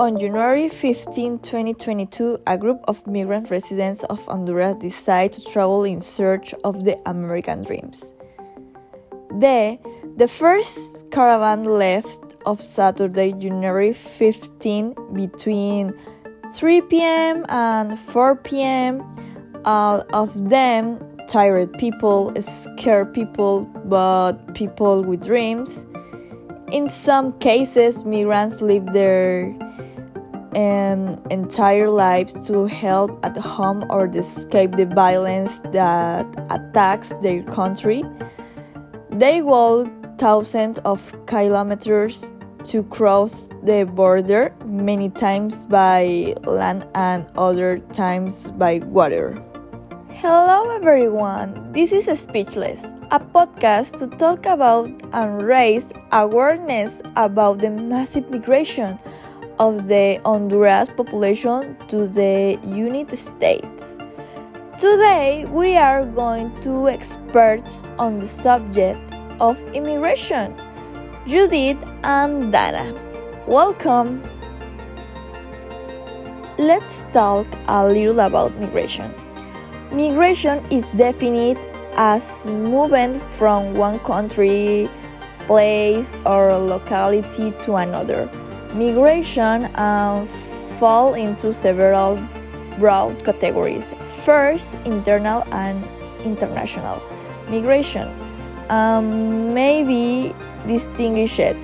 On January 15, 2022, a group of migrant residents of Honduras decide to travel in search of the American dreams. The, the first caravan left of Saturday, January 15, between 3 p.m. and 4 p.m. All of them tired people, scared people, but people with dreams. In some cases, migrants leave their um, entire lives to help at home or escape the violence that attacks their country. They walk thousands of kilometers to cross the border, many times by land and other times by water. Hello, everyone. This is Speechless, a podcast to talk about and raise awareness about the massive migration of the Honduras population to the United States. Today, we are going to experts on the subject of immigration, Judith and Danna. Welcome. Let's talk a little about migration. Migration is defined as movement from one country, place, or locality to another. Migration um, fall into several broad categories. First, internal and international. Migration um, may be distinguished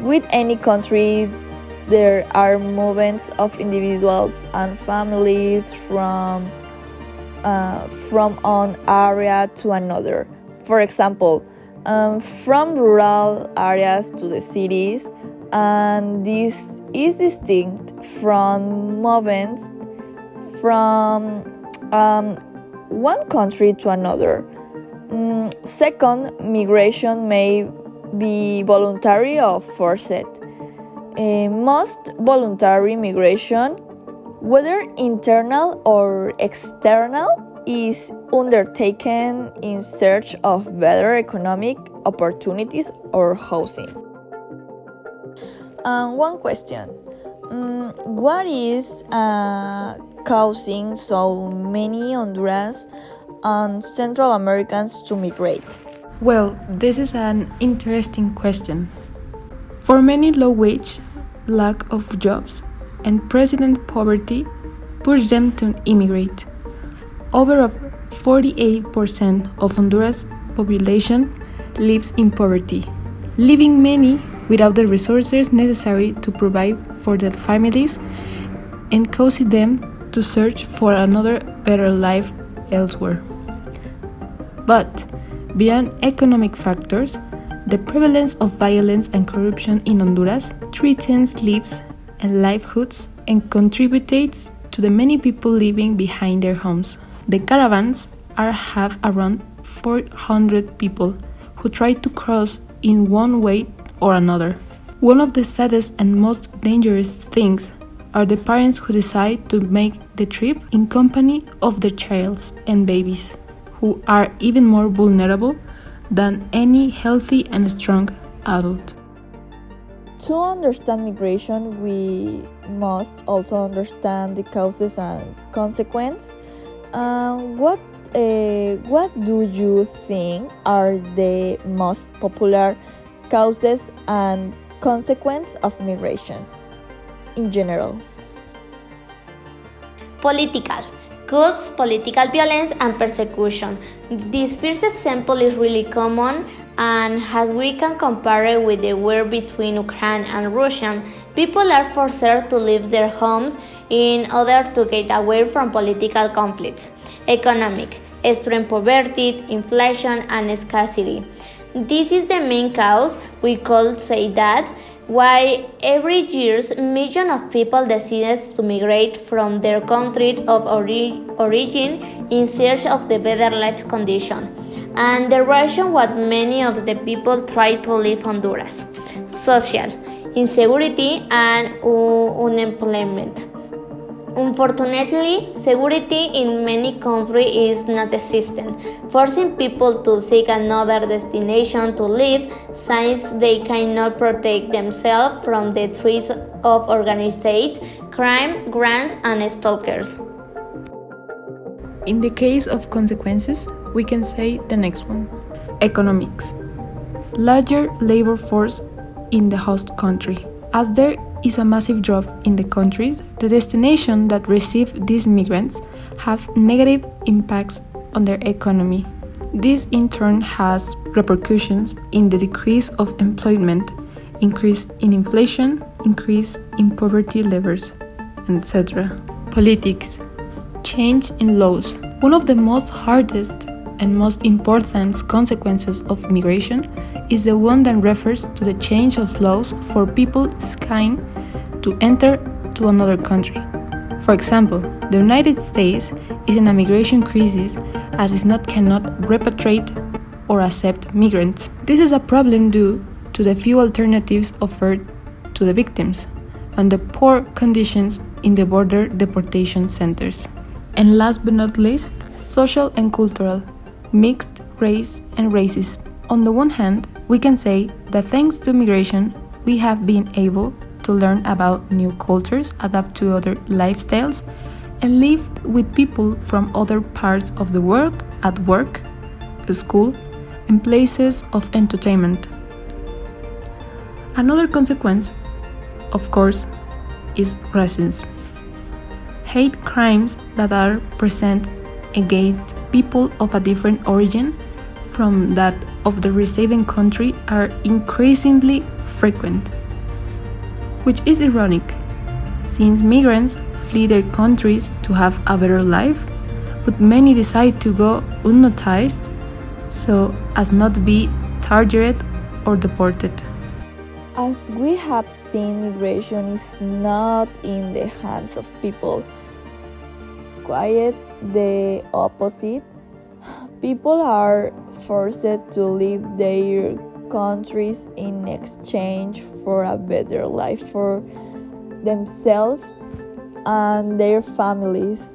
with any country there are movements of individuals and families from uh, from one area to another. For example, um, from rural areas to the cities, and this is distinct from movements from um, one country to another. Mm, second, migration may be voluntary or forced. Uh, most voluntary migration whether internal or external, is undertaken in search of better economic opportunities or housing. Um, one question um, What is uh, causing so many Hondurans and Central Americans to migrate? Well, this is an interesting question. For many, low wage, lack of jobs, and present poverty push them to immigrate. Over 48% of Honduras population lives in poverty, leaving many without the resources necessary to provide for their families and causing them to search for another better life elsewhere. But beyond economic factors, the prevalence of violence and corruption in Honduras threatens lives and livelihoods and contributes to the many people living behind their homes. The caravans are have around 400 people who try to cross in one way or another. One of the saddest and most dangerous things are the parents who decide to make the trip in company of their childs and babies, who are even more vulnerable than any healthy and strong adult. To understand migration, we must also understand the causes and consequences. Uh, what uh, what do you think are the most popular causes and consequences of migration in general? Political. groups, political violence, and persecution. This first example is really common and as we can compare it with the war between Ukraine and Russia, people are forced to leave their homes in order to get away from political conflicts. Economic, extreme poverty, inflation, and scarcity. This is the main cause we could say that why every year millions of people decide to migrate from their country of ori origin in search of the better life condition and the reason what many of the people try to leave Honduras social insecurity and unemployment. Unfortunately, security in many countries is not existent, forcing people to seek another destination to live since they cannot protect themselves from the threats of organized crime, grants, and stalkers. In the case of consequences, we can say the next ones. Economics. Larger labor force in the host country. As there is a massive drop in the countries, the destinations that receive these migrants have negative impacts on their economy. This in turn has repercussions in the decrease of employment, increase in inflation, increase in poverty levels, etc. Politics. Change in laws. One of the most hardest and most important consequences of migration is the one that refers to the change of laws for people seeking to enter to another country. For example, the United States is in a migration crisis as it not cannot repatriate or accept migrants. This is a problem due to the few alternatives offered to the victims and the poor conditions in the border deportation centers. And last but not least, social and cultural, mixed race and racism. On the one hand, we can say that thanks to migration, we have been able to learn about new cultures, adapt to other lifestyles, and live with people from other parts of the world at work, school, and places of entertainment. Another consequence, of course, is racism. Hate crimes that are present against people of a different origin from that of the receiving country are increasingly frequent which is ironic, since migrants flee their countries to have a better life, but many decide to go unnoticed so as not be targeted or deported. As we have seen, migration is not in the hands of people. Quite the opposite. People are forced to leave their countries in exchange for a better life for themselves and their families.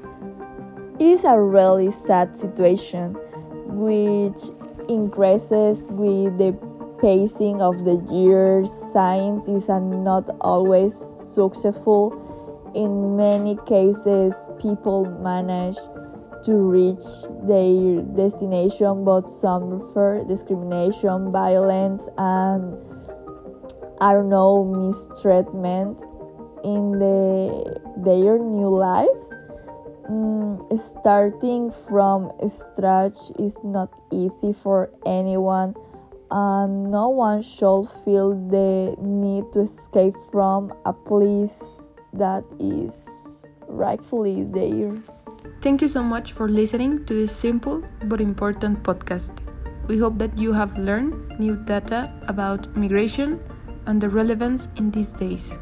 It is a really sad situation which increases with the pacing of the years. Science is not always successful. In many cases, people manage to reach their destination but suffer discrimination, violence, and I don't know, mistreatment in the their new lives. Mm, starting from scratch is not easy for anyone, and no one should feel the need to escape from a place that is rightfully there. Thank you so much for listening to this simple but important podcast. We hope that you have learned new data about migration and the relevance in these days.